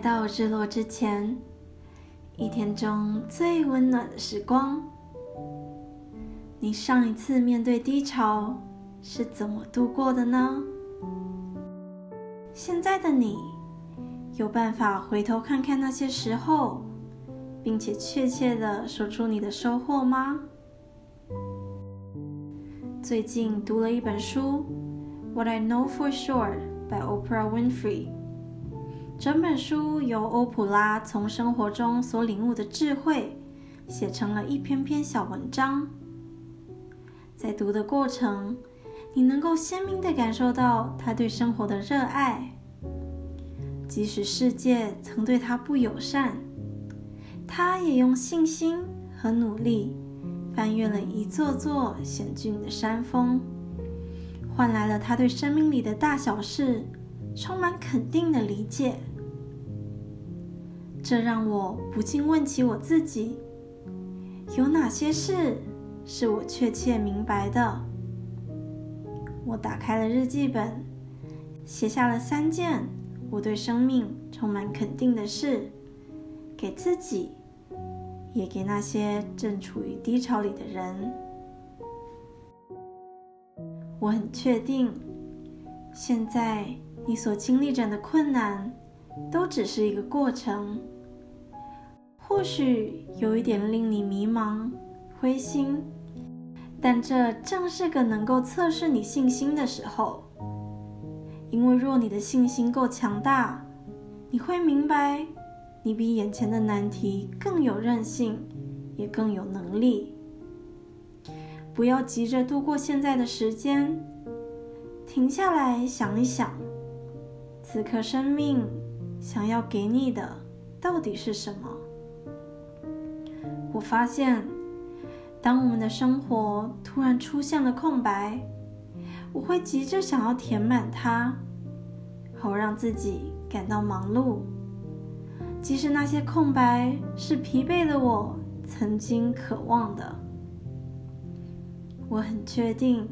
到日落之前，一天中最温暖的时光。你上一次面对低潮是怎么度过的呢？现在的你有办法回头看看那些时候，并且确切的说出你的收获吗？最近读了一本书《What I Know for Sure》by Oprah Winfrey。整本书由欧普拉从生活中所领悟的智慧写成了一篇篇小文章。在读的过程，你能够鲜明地感受到他对生活的热爱。即使世界曾对他不友善，他也用信心和努力翻越了一座座险峻的山峰，换来了他对生命里的大小事充满肯定的理解。这让我不禁问起我自己：有哪些事？是我确切明白的。我打开了日记本，写下了三件我对生命充满肯定的事，给自己，也给那些正处于低潮里的人。我很确定，现在你所经历着的困难，都只是一个过程。或许有一点令你迷茫、灰心。但这正是个能够测试你信心的时候，因为若你的信心够强大，你会明白，你比眼前的难题更有韧性，也更有能力。不要急着度过现在的时间，停下来想一想，此刻生命想要给你的到底是什么？我发现。当我们的生活突然出现了空白，我会急着想要填满它，好让自己感到忙碌。即使那些空白是疲惫的我曾经渴望的，我很确定，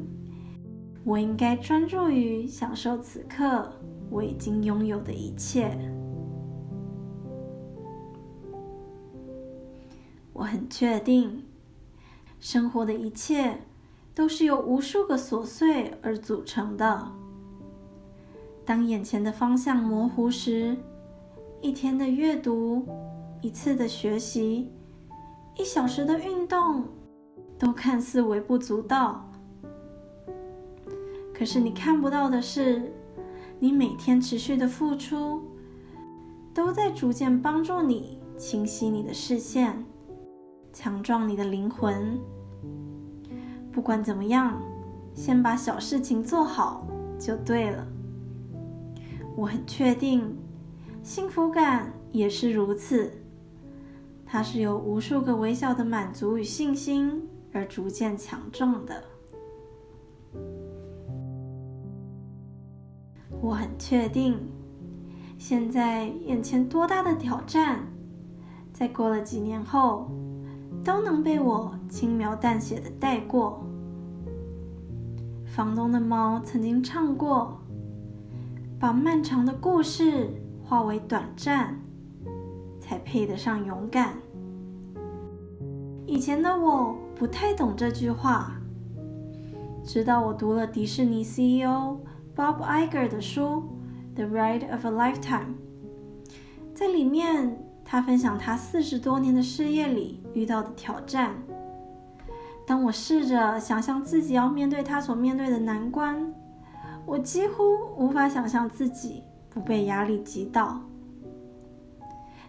我应该专注于享受此刻我已经拥有的一切。我很确定。生活的一切都是由无数个琐碎而组成的。当眼前的方向模糊时，一天的阅读、一次的学习、一小时的运动，都看似微不足道。可是你看不到的是，你每天持续的付出，都在逐渐帮助你清晰你的视线。强壮你的灵魂。不管怎么样，先把小事情做好就对了。我很确定，幸福感也是如此。它是由无数个微小的满足与信心而逐渐强壮的。我很确定，现在眼前多大的挑战，在过了几年后。都能被我轻描淡写的带过。房东的猫曾经唱过：“把漫长的故事化为短暂，才配得上勇敢。”以前的我不太懂这句话，直到我读了迪士尼 CEO Bob Iger 的书《The Ride of a Lifetime》，在里面。他分享他四十多年的事业里遇到的挑战。当我试着想象自己要面对他所面对的难关，我几乎无法想象自己不被压力击倒。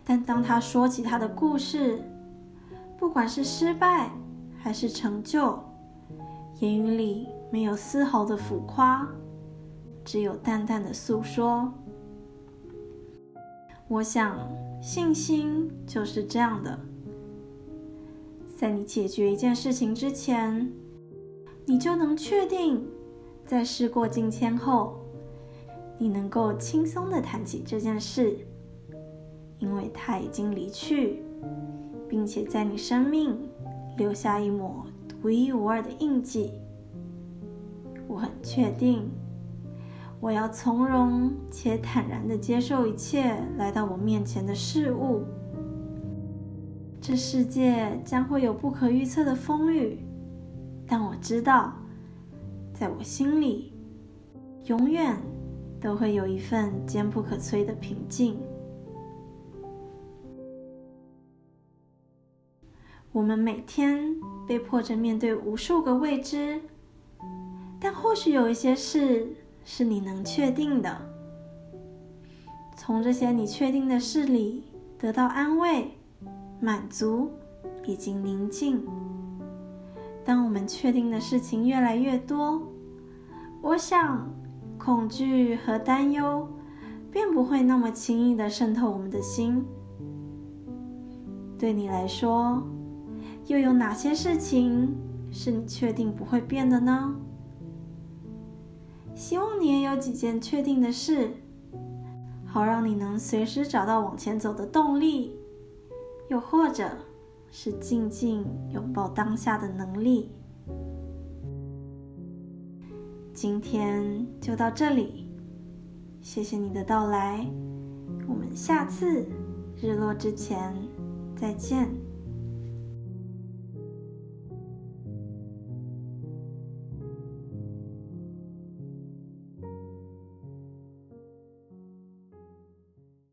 但当他说起他的故事，不管是失败还是成就，言语里没有丝毫的浮夸，只有淡淡的诉说。我想。信心就是这样的，在你解决一件事情之前，你就能确定，在事过境迁后，你能够轻松的谈起这件事，因为它已经离去，并且在你生命留下一抹独一无二的印记。我很确定，我要从容且坦然的接受一切来到我面前的事物。这世界将会有不可预测的风雨，但我知道，在我心里，永远都会有一份坚不可摧的平静。我们每天被迫着面对无数个未知，但或许有一些事是你能确定的。从这些你确定的事里得到安慰。满足以及宁静。当我们确定的事情越来越多，我想恐惧和担忧便不会那么轻易的渗透我们的心。对你来说，又有哪些事情是你确定不会变的呢？希望你也有几件确定的事，好让你能随时找到往前走的动力。又或者是静静拥抱当下的能力。今天就到这里，谢谢你的到来，我们下次日落之前再见。